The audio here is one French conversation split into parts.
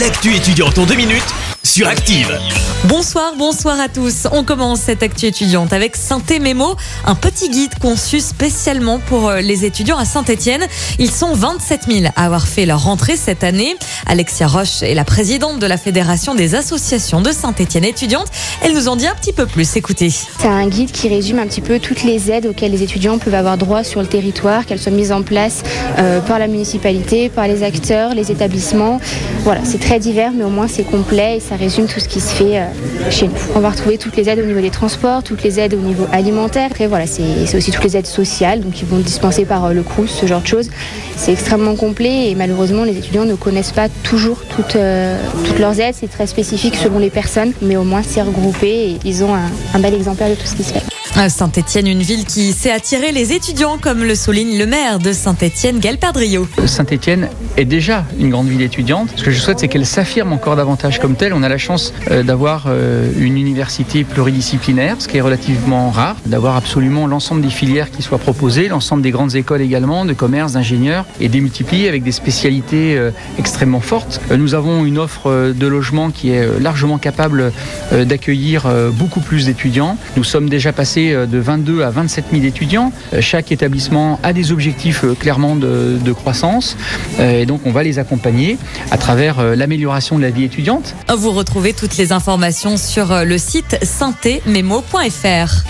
L'actu étudiante en deux minutes sur Active. Bonsoir, bonsoir à tous. On commence cette actu étudiante avec Synthé Mémo, un petit guide conçu spécialement pour euh, les étudiants à Saint-Etienne. Ils sont 27 000 à avoir fait leur rentrée cette année. Alexia Roche est la présidente de la Fédération des associations de Saint-Etienne étudiantes. Elle nous en dit un petit peu plus. Écoutez. C'est un guide qui résume un petit peu toutes les aides auxquelles les étudiants peuvent avoir droit sur le territoire, qu'elles soient mises en place euh, par la municipalité, par les acteurs, les établissements. Voilà, c'est très divers, mais au moins c'est complet et ça résume tout ce qui se fait euh, chez nous. On va retrouver toutes les aides au niveau des transports, toutes les aides au niveau alimentaire. Après, voilà, c'est aussi toutes les aides sociales, donc qui vont dispenser par euh, le CRUS, ce genre de choses. C'est extrêmement complet et malheureusement, les étudiants ne connaissent pas toujours toutes, euh, toutes leurs aides. C'est très spécifique selon les personnes, mais au moins c'est regroupé et ils ont un, un bel exemplaire de tout ce qui se fait. Saint-Etienne, une ville qui sait attirer les étudiants, comme le souligne le maire de Saint-Etienne, Gaël Perdriau. Saint-Etienne est déjà une grande ville étudiante. Ce que je souhaite, c'est qu'elle s'affirme encore davantage comme telle. On a la chance euh, d'avoir euh, une université pluridisciplinaire, ce qui est relativement rare, d'avoir absolument l'ensemble des filières qui soient proposées, l'ensemble des grandes écoles également, de commerce, d'ingénieurs, et démultipliées avec des spécialités euh, extrêmement fortes. Nous avons une offre de logement qui est largement capable d'accueillir beaucoup plus d'étudiants. Nous sommes déjà passés de 22 à 27 000 étudiants. Chaque établissement a des objectifs clairement de, croissance et donc on va les accompagner à travers l'amélioration de la vie étudiante. Vous retrouvez toutes les informations sur le site synthememo.fr.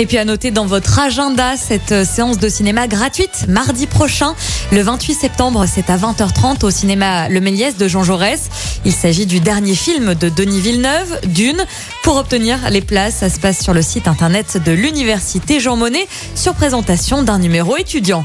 Et puis à noter dans votre agenda cette séance de cinéma gratuite mardi prochain, le 28 septembre, c'est à 20h30 au cinéma Le Méliès de Jean Jaurès. Il s'agit du dernier film de Denis Villeneuve, Dune. Pour obtenir les places, ça se passe sur le site internet de l'université Jean Monnet sur présentation d'un numéro étudiant.